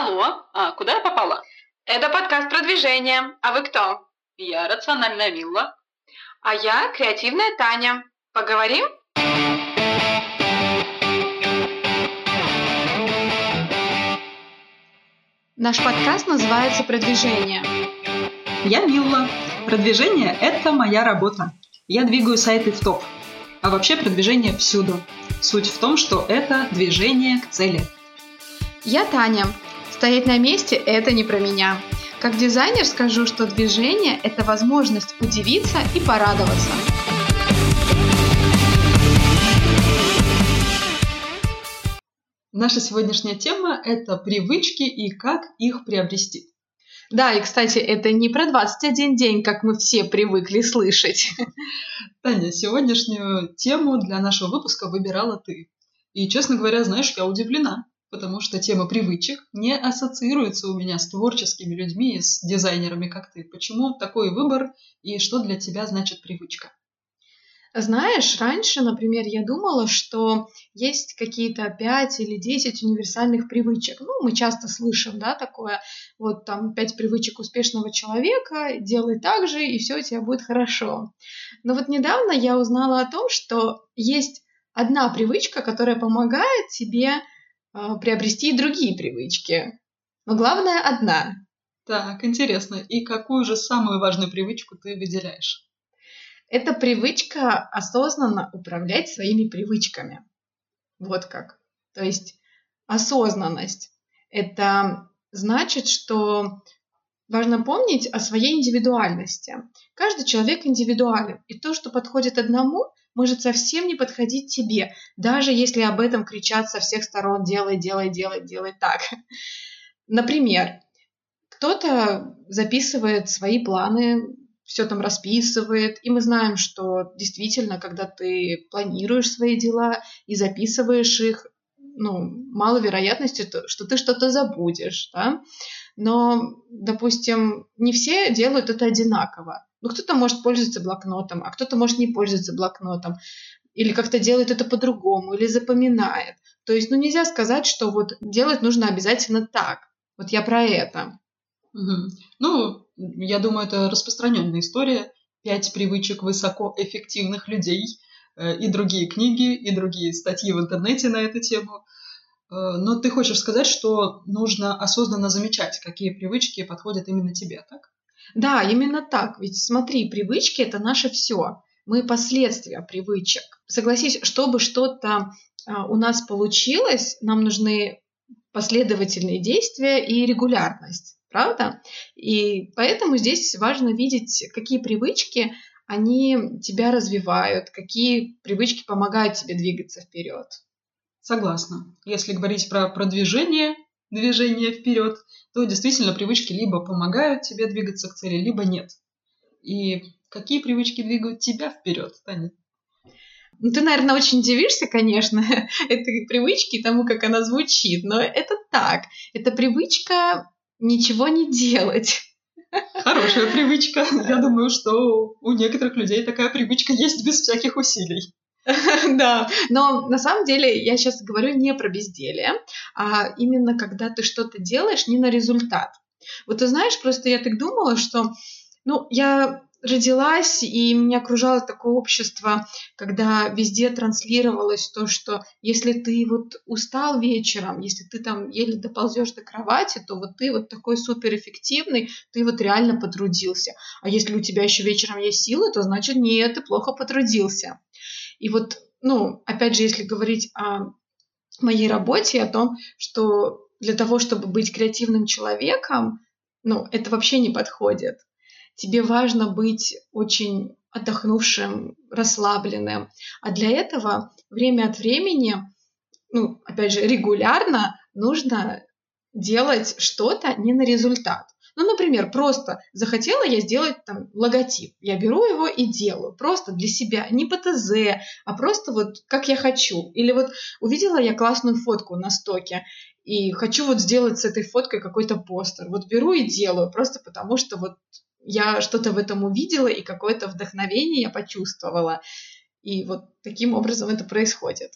Алло, а куда я попала? Это подкаст продвижения. А вы кто? Я рациональная Милла. А я креативная Таня. Поговорим? Наш подкаст называется «Продвижение». Я Милла. Продвижение – это моя работа. Я двигаю сайты в топ. А вообще продвижение всюду. Суть в том, что это движение к цели. Я Таня. Стоять на месте – это не про меня. Как дизайнер скажу, что движение – это возможность удивиться и порадоваться. Наша сегодняшняя тема – это привычки и как их приобрести. Да, и, кстати, это не про 21 день, как мы все привыкли слышать. Таня, сегодняшнюю тему для нашего выпуска выбирала ты. И, честно говоря, знаешь, я удивлена потому что тема привычек не ассоциируется у меня с творческими людьми с дизайнерами, как ты. Почему такой выбор и что для тебя значит привычка? Знаешь, раньше, например, я думала, что есть какие-то 5 или 10 универсальных привычек. Ну, мы часто слышим, да, такое, вот там 5 привычек успешного человека, делай так же, и все у тебя будет хорошо. Но вот недавно я узнала о том, что есть одна привычка, которая помогает тебе приобрести и другие привычки. Но главное одна. Так, интересно. И какую же самую важную привычку ты выделяешь? Это привычка осознанно управлять своими привычками. Вот как. То есть осознанность. Это значит, что важно помнить о своей индивидуальности. Каждый человек индивидуален, и то, что подходит одному, может совсем не подходить тебе, даже если об этом кричат со всех сторон «делай, делай, делай, делай так». Например, кто-то записывает свои планы, все там расписывает, и мы знаем, что действительно, когда ты планируешь свои дела и записываешь их, ну, мало вероятности, что ты что-то забудешь, да? Но, допустим, не все делают это одинаково. Ну, кто-то может пользоваться блокнотом, а кто-то может не пользоваться блокнотом. Или как-то делает это по-другому, или запоминает. То есть, ну, нельзя сказать, что вот делать нужно обязательно так. Вот я про это. Угу. Ну, я думаю, это распространенная история. Пять привычек высокоэффективных людей э, и другие книги, и другие статьи в интернете на эту тему. Э, но ты хочешь сказать, что нужно осознанно замечать, какие привычки подходят именно тебе, так? Да, именно так. Ведь смотри, привычки это наше все. Мы последствия привычек. Согласись, чтобы что-то а, у нас получилось, нам нужны последовательные действия и регулярность. Правда? И поэтому здесь важно видеть, какие привычки они тебя развивают, какие привычки помогают тебе двигаться вперед. Согласна. Если говорить про продвижение, движение вперед, то действительно привычки либо помогают тебе двигаться к цели, либо нет. И какие привычки двигают тебя вперед, Таня? Ну, ты, наверное, очень удивишься, конечно, этой привычке тому, как она звучит, но это так. Это привычка ничего не делать. Хорошая привычка. Я думаю, что у некоторых людей такая привычка есть без всяких усилий. Да, но на самом деле я сейчас говорю не про безделие, а именно когда ты что-то делаешь не на результат. Вот ты знаешь, просто я так думала, что, ну, я родилась, и меня окружало такое общество, когда везде транслировалось то, что если ты вот устал вечером, если ты там еле доползешь до кровати, то вот ты вот такой суперэффективный, ты вот реально потрудился. А если у тебя еще вечером есть силы, то значит нет, ты плохо потрудился. И вот, ну, опять же, если говорить о моей работе, о том, что для того, чтобы быть креативным человеком, ну, это вообще не подходит. Тебе важно быть очень отдохнувшим, расслабленным. А для этого время от времени, ну, опять же, регулярно нужно делать что-то не на результат. Ну, например, просто захотела я сделать там логотип. Я беру его и делаю. Просто для себя. Не по ТЗ, а просто вот как я хочу. Или вот увидела я классную фотку на стоке и хочу вот сделать с этой фоткой какой-то постер. Вот беру и делаю. Просто потому что вот я что-то в этом увидела и какое-то вдохновение я почувствовала. И вот таким образом это происходит.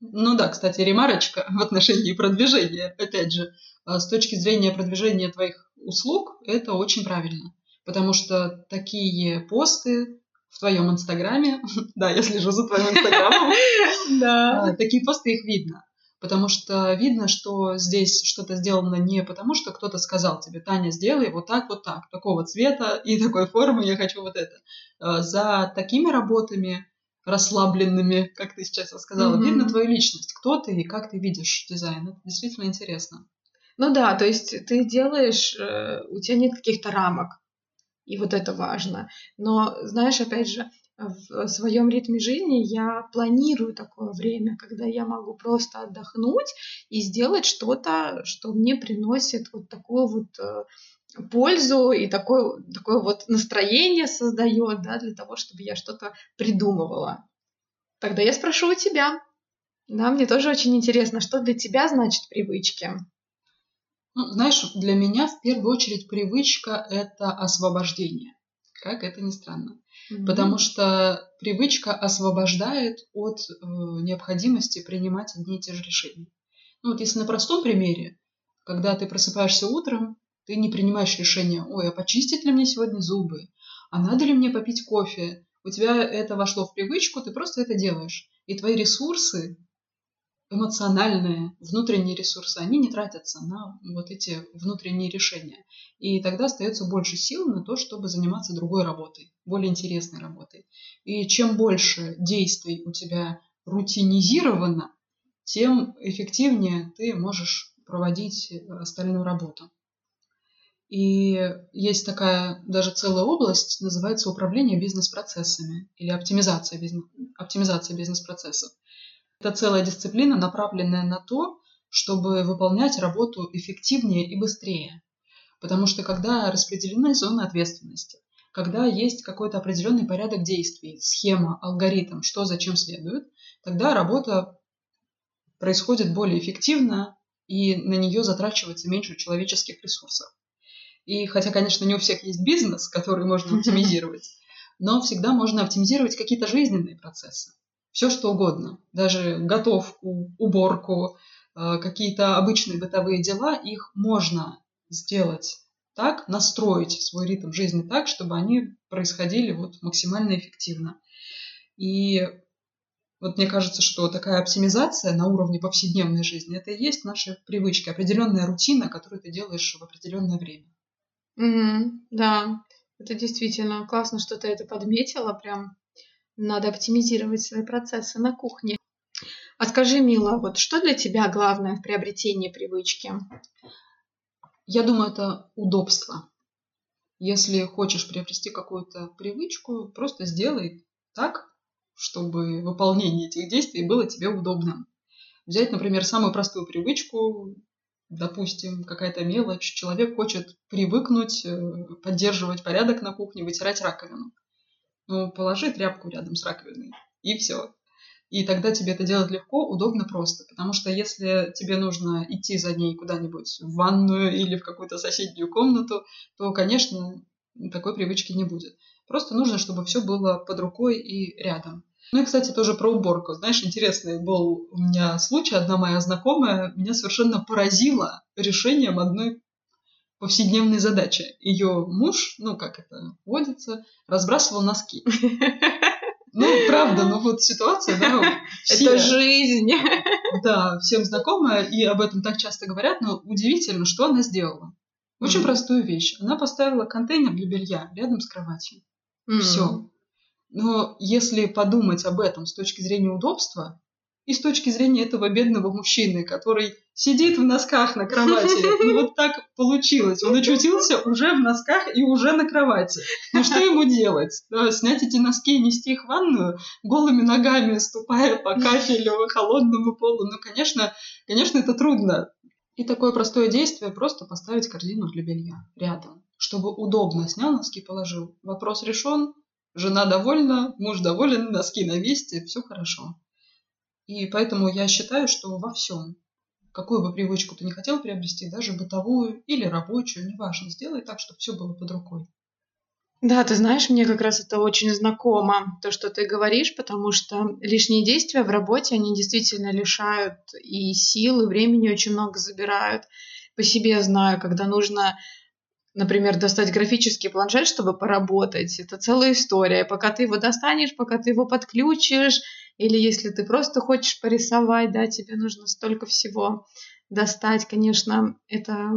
Ну да, кстати, ремарочка в отношении продвижения. Опять же, а, с точки зрения продвижения твоих услуг, это очень правильно. Потому что такие посты в твоем инстаграме, да, я слежу за твоим инстаграмом, Да. такие посты их видно. Потому что видно, что здесь что-то сделано не потому, что кто-то сказал тебе, Таня, сделай вот так, вот так, такого цвета и такой формы, я хочу вот это. А, За такими работами расслабленными, как ты сейчас сказала, Мгм. видно твою личность, кто ты и как ты видишь дизайн. Это действительно интересно. Ну да, то есть ты делаешь, э, у тебя нет каких-то рамок, и вот это важно. Но, знаешь, опять же, в своем ритме жизни я планирую такое время, когда я могу просто отдохнуть и сделать что-то, что мне приносит вот такую вот э, пользу и такое, такое вот настроение создает, да, для того, чтобы я что-то придумывала. Тогда я спрошу у тебя. Да, мне тоже очень интересно, что для тебя значит привычки. Ну, знаешь, для меня в первую очередь привычка – это освобождение. Как это ни странно. Потому что привычка освобождает от э, необходимости принимать одни и те же решения. Ну вот если на простом примере, когда ты просыпаешься утром, ты не принимаешь решения, ой, а почистить ли мне сегодня зубы, а надо ли мне попить кофе. У тебя это вошло в привычку, ты просто это делаешь. И твои ресурсы, эмоциональные, внутренние ресурсы, они не тратятся на вот эти внутренние решения. И тогда остается больше сил на то, чтобы заниматься другой работой, более интересной работой. И чем больше действий у тебя рутинизировано, тем эффективнее ты можешь проводить остальную работу. И есть такая даже целая область, называется управление бизнес-процессами или оптимизация, бизнес, оптимизация бизнес-процессов. Это целая дисциплина, направленная на то, чтобы выполнять работу эффективнее и быстрее. Потому что когда распределены зоны ответственности, когда есть какой-то определенный порядок действий, схема, алгоритм, что зачем следует, тогда работа происходит более эффективно и на нее затрачивается меньше человеческих ресурсов. И хотя, конечно, не у всех есть бизнес, который можно оптимизировать, но всегда можно оптимизировать какие-то жизненные процессы. Все что угодно. Даже готовку, уборку, э, какие-то обычные бытовые дела, их можно сделать так, настроить свой ритм жизни так, чтобы они происходили вот максимально эффективно. И вот мне кажется, что такая оптимизация на уровне повседневной жизни, это и есть наши привычки, определенная рутина, которую ты делаешь в определенное время. Мгм. да, это действительно классно, что ты это подметила. Прям надо оптимизировать свои процессы на кухне. А скажи, Мила, вот что для тебя главное в приобретении привычки? Я думаю, это удобство. Если хочешь приобрести какую-то привычку, просто сделай так, чтобы выполнение этих действий было тебе удобным. Взять, например, самую простую привычку, допустим, какая-то мелочь. Человек хочет привыкнуть э, поддерживать порядок на кухне, вытирать раковину. Ну, положи тряпку рядом с раковиной, и все. И тогда тебе это делать легко, удобно, просто. Потому что если тебе нужно идти за ней куда-нибудь в ванную или в какую-то соседнюю комнату, то, конечно, такой привычки не будет. Просто нужно, чтобы все было под рукой и рядом. Ну и, кстати, тоже про уборку. Знаешь, интересный был у меня случай. Одна моя знакомая меня совершенно поразила решением одной повседневной задачи. Ее муж, ну как это водится, разбрасывал носки. Ну, правда, ну вот ситуация, да, все, Это жизнь. да, всем знакомая, и об этом так часто говорят, но удивительно, что она сделала. Очень простую вещь. Она поставила контейнер для белья рядом с кроватью. М. Все. Но если подумать об этом с точки зрения удобства и с точки зрения этого бедного мужчины, который сидит в носках на кровати, ну вот так получилось. Он очутился уже в носках и уже на кровати. Ну что ему делать? Снять эти носки и нести их в ванную голыми ногами, ступая по кафелю, холодному полу? Ну, конечно, конечно, это трудно. И такое простое действие просто поставить корзину для белья рядом, чтобы удобно снял носки, положил. Вопрос решен, жена довольна, муж доволен, носки на месте, все хорошо. И поэтому я считаю, что во всем, какую бы привычку ты не хотел приобрести, даже бытовую или рабочую, неважно, сделай так, чтобы все было под рукой. Да, ты знаешь, мне как раз это очень знакомо, то, что ты говоришь, потому что лишние действия в работе, они действительно лишают и сил, и времени очень много забирают. По себе знаю, когда нужно например, достать графический планшет, чтобы поработать, это целая история. Пока ты его достанешь, пока ты его подключишь, или если ты просто хочешь порисовать, да, тебе нужно столько всего достать, конечно, это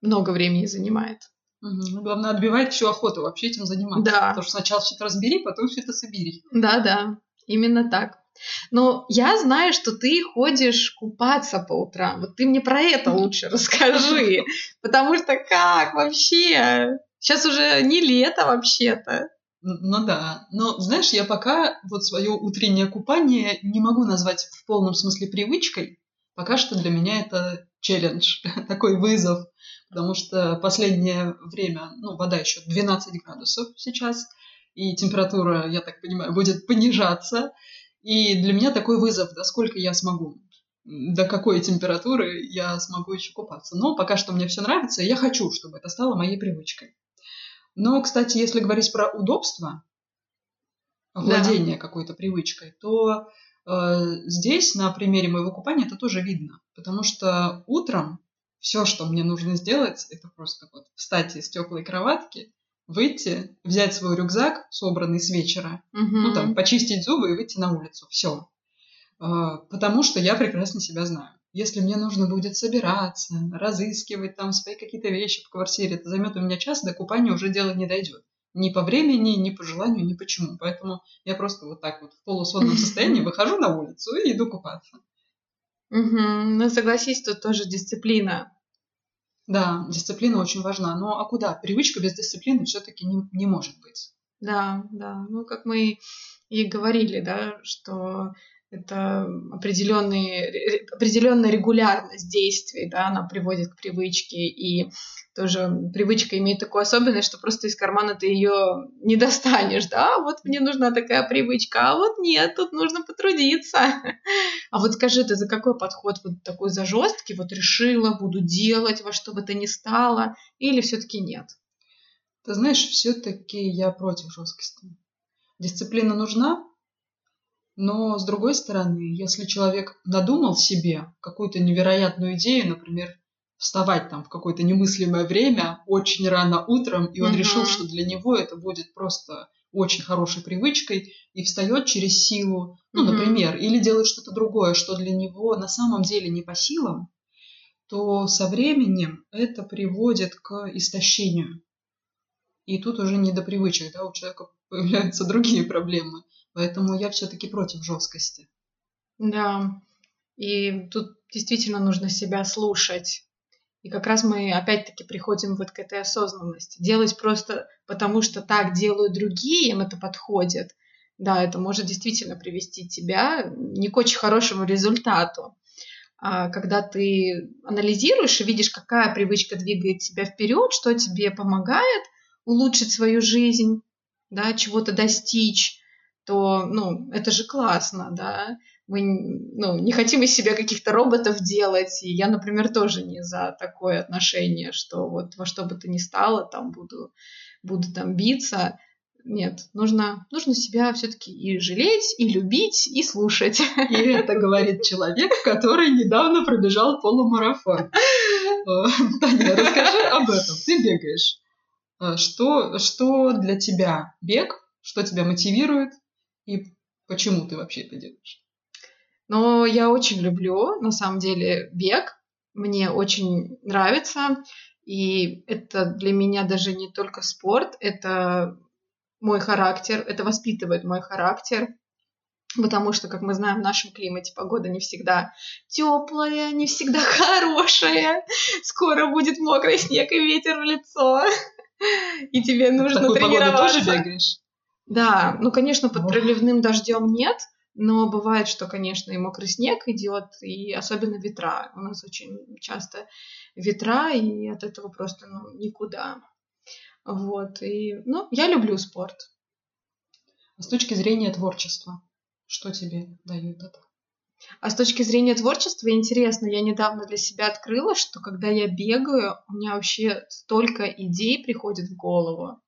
много времени занимает. Угу. Главное, отбивает всю охоту вообще этим заниматься. Да. Потому что сначала что-то разбери, потом все это собери. Да, да, именно так. Но я знаю, что ты ходишь купаться по утрам. Вот ты мне про это лучше расскажи. Потому что как вообще? Сейчас уже не лето вообще-то. Ну да. Но, знаешь, я пока вот свое утреннее купание не могу назвать в полном смысле привычкой. Пока что для меня это челлендж, такой вызов. Потому что последнее время, ну, вода еще 12 градусов сейчас, и температура, я так понимаю, будет понижаться. И для меня такой вызов, да сколько я смогу, до какой температуры я смогу еще купаться. Но пока что мне все нравится, и я хочу, чтобы это стало моей привычкой. Но, кстати, если говорить про удобство, владение да. какой-то привычкой, то э, здесь на примере моего купания это тоже видно. Потому что утром все, что мне нужно сделать, это просто вот встать из теплой кроватки, выйти, взять свой рюкзак, собранный с вечера, угу. ну там, почистить зубы и выйти на улицу. Все. А, потому что я прекрасно себя знаю. Если мне нужно будет собираться, разыскивать там свои какие-то вещи в квартире, это займет у меня час, до купания уже дело не дойдет. Ни по времени, ни по желанию, ни почему. Поэтому я просто вот так вот в полусонном состоянии выхожу на улицу и иду купаться. Угу. Ну, согласись, тут тоже дисциплина да, дисциплина очень важна. Но а куда? Привычка без дисциплины все-таки не, не может быть. Да, да. Ну, как мы и говорили, да, что это определенный, определенная регулярность действий, да, она приводит к привычке, и тоже привычка имеет такую особенность, что просто из кармана ты ее не достанешь, да, вот мне нужна такая привычка, а вот нет, тут нужно потрудиться. А вот скажи, ты за какой подход вот такой за жесткий, вот решила, буду делать во что бы то ни стало, или все-таки нет? Ты знаешь, все-таки я против жесткости. Дисциплина нужна, но, с другой стороны, если человек надумал себе какую-то невероятную идею, например, вставать там в какое-то немыслимое время, очень рано утром, и он uh-huh. решил, что для него это будет просто очень хорошей привычкой, и встает через силу, ну, uh-huh. например, или делает что-то другое, что для него на самом деле не по силам, то со временем это приводит к истощению. И тут уже не до привычек, да, у человека появляются другие проблемы. Поэтому я все-таки против жесткости. Да. И тут действительно нужно себя слушать. И как раз мы опять-таки приходим вот к этой осознанности. Делать просто потому, что так делают другие, им это подходит. Да, это может действительно привести тебя не к очень хорошему результату. А когда ты анализируешь и видишь, какая привычка двигает тебя вперед, что тебе помогает улучшить свою жизнь, да, чего-то достичь, то, ну, это же классно, да. Мы, ну, не хотим из себя каких-то роботов делать, и я, например, тоже не за такое отношение, что вот во что бы то ни стало, там буду, буду там биться. Нет, нужно, нужно себя все-таки и жалеть, и любить, и слушать. И это говорит человек, который недавно пробежал полумарафон. Таня, расскажи об этом. Ты бегаешь. Что, что для тебя бег? Что тебя мотивирует? И почему ты вообще это делаешь? Ну, я очень люблю, на самом деле, бег. Мне очень нравится. И это для меня даже не только спорт, это мой характер, это воспитывает мой характер. Потому что, как мы знаем, в нашем климате погода не всегда теплая, не всегда хорошая. Скоро будет мокрый снег и ветер в лицо. И тебе нужно в такую тренироваться. Погоду тоже бегаешь? Да, ну, конечно, под проливным дождем нет, но бывает, что, конечно, и мокрый снег идет, и особенно ветра. У нас очень часто ветра, и от этого просто ну, никуда. Вот, и, ну, я люблю спорт. А с точки зрения творчества, что тебе дает это? А с точки зрения творчества интересно, я недавно для себя открыла, что когда я бегаю, у меня вообще столько идей приходит в голову.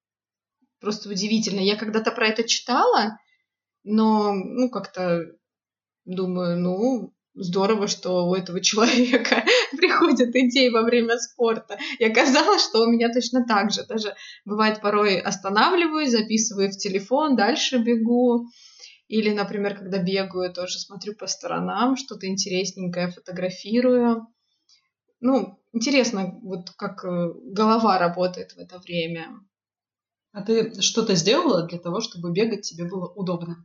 Просто удивительно. Я когда-то про это читала, но, ну, как-то думаю, ну, здорово, что у этого человека приходят идеи во время спорта. И оказалось, что у меня точно так же. Даже бывает порой останавливаюсь, записываю в телефон, дальше бегу. Или, например, когда бегаю, тоже смотрю по сторонам, что-то интересненькое фотографирую. Ну, интересно, вот как э, голова работает в это время. А ты что-то сделала для того, чтобы бегать тебе было удобно?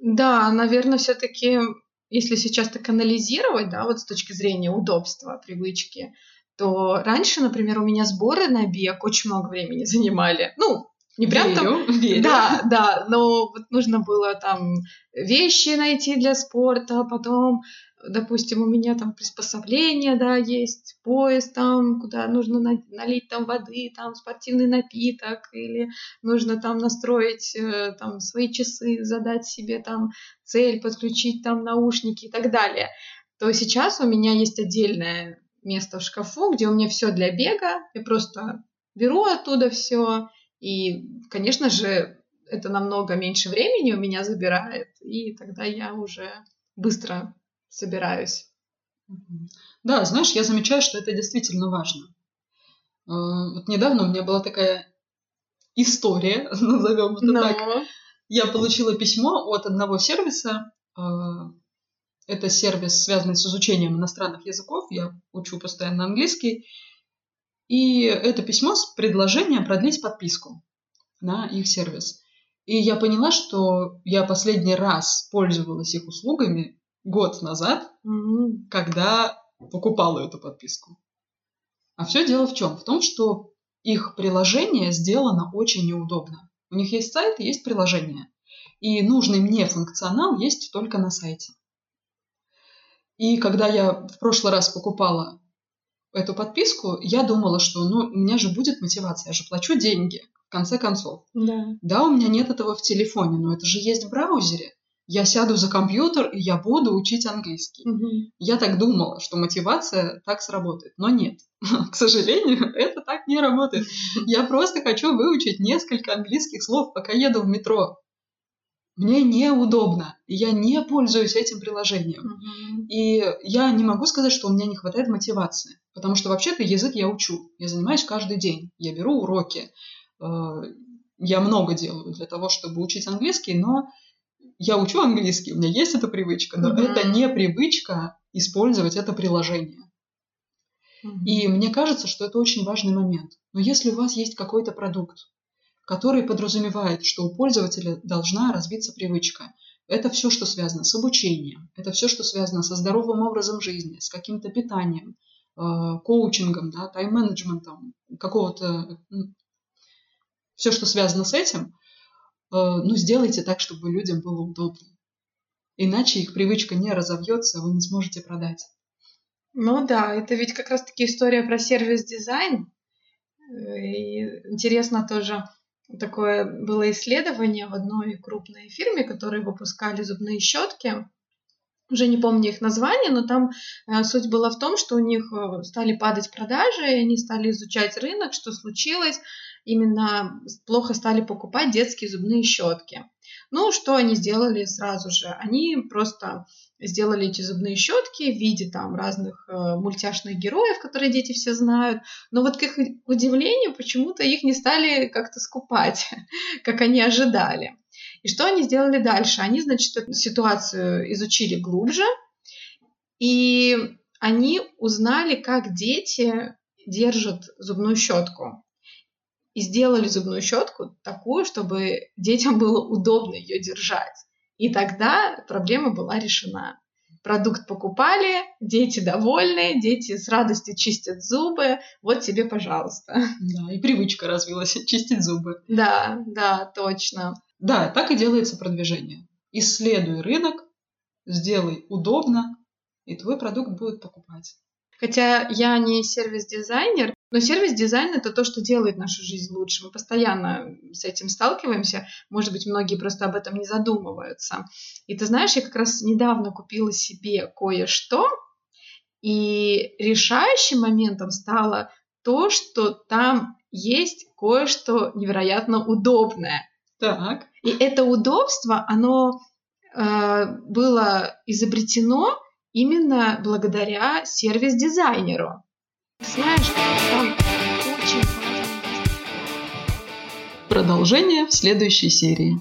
Да, наверное, все-таки, если сейчас так анализировать, да, вот с точки зрения удобства, привычки, то раньше, например, у меня сборы на бег очень много времени занимали. Ну, не прям верю, там... Верю. Да, да, но вот нужно было там вещи найти для спорта, потом допустим, у меня там приспособление, да, есть, пояс там, куда нужно налить там воды, там спортивный напиток, или нужно там настроить э, там свои часы, задать себе там цель, подключить там наушники и так далее, то сейчас у меня есть отдельное место в шкафу, где у меня все для бега, я просто беру оттуда все, и, конечно же, это намного меньше времени у меня забирает, и тогда я уже быстро собираюсь. Да, знаешь, я замечаю, что это действительно важно. Э, вот недавно у меня была такая история, назовем это Но... так. Я получила письмо от одного сервиса. Э, это сервис, связанный с изучением иностранных языков. Я учу постоянно английский. И это письмо с предложением продлить подписку на их сервис. И я поняла, что я последний раз пользовалась их услугами год назад, mm-hmm. когда покупала эту подписку. А все дело в чем? В том, что их приложение сделано очень неудобно. У них есть сайт есть приложение. И нужный мне функционал есть только на сайте. И когда я в прошлый раз покупала эту подписку, я думала, что ну, у меня же будет мотивация, я же плачу деньги, в конце концов. Да. Да, у меня нет этого в телефоне, но это же есть в браузере я сяду за компьютер и я буду учить английский. Угу. Я так думала, что мотивация так сработает, но нет. К сожалению, это так не работает. Я просто хочу выучить несколько английских слов, пока еду в метро. Мне неудобно, я не пользуюсь этим приложением. Угу. И я не могу сказать, что у меня не хватает мотивации, потому что вообще-то язык я учу, я занимаюсь каждый день, я беру уроки, э, я много делаю для того, чтобы учить английский, но я учу английский, у меня есть эта привычка, но mm-hmm. это не привычка использовать это приложение. Mm-hmm. И мне кажется, что это очень важный момент. Но если у вас есть какой-то продукт, который подразумевает, что у пользователя должна развиться привычка, это все, что связано с обучением, это все, что связано со здоровым образом жизни, с каким-то питанием, э, коучингом, да, тайм-менеджментом, какого-то... Все, что связано с этим, ну, сделайте так, чтобы людям было удобно. Иначе их привычка не разовьется, вы не сможете продать. Ну да, это ведь как раз-таки история про сервис-дизайн. Э, и интересно тоже, такое было исследование в одной крупной фирме, которые выпускали зубные щетки. Уже не помню их название, но там э, суть была в том, что у них стали падать продажи, и они стали изучать рынок, что случилось именно плохо стали покупать детские зубные щетки. Ну, что они сделали сразу же? Они просто сделали эти зубные щетки в виде там разных э, мультяшных героев, которые дети все знают. Но вот к их удивлению почему-то их не стали как-то скупать, как они ожидали. И что они сделали дальше? Они, значит, эту ситуацию изучили глубже, и они узнали, как дети держат зубную щетку и сделали зубную щетку такую, чтобы детям было удобно ее держать. И тогда проблема была решена. Продукт покупали, дети довольны, дети с радостью чистят зубы. Вот тебе, пожалуйста. Да, и привычка развилась чистить зубы. Да, да, точно. Да, так и делается продвижение. Исследуй рынок, сделай удобно, и твой продукт будет покупать. Хотя я не сервис-дизайнер, но сервис-дизайн это то, что делает нашу жизнь лучше. Мы постоянно с этим сталкиваемся. Может быть, многие просто об этом не задумываются. И ты знаешь, я как раз недавно купила себе кое-что, и решающим моментом стало то, что там есть кое-что невероятно удобное. Так. И это удобство, оно э, было изобретено именно благодаря сервис-дизайнеру. Знаешь, там очень. Продолжение в следующей серии.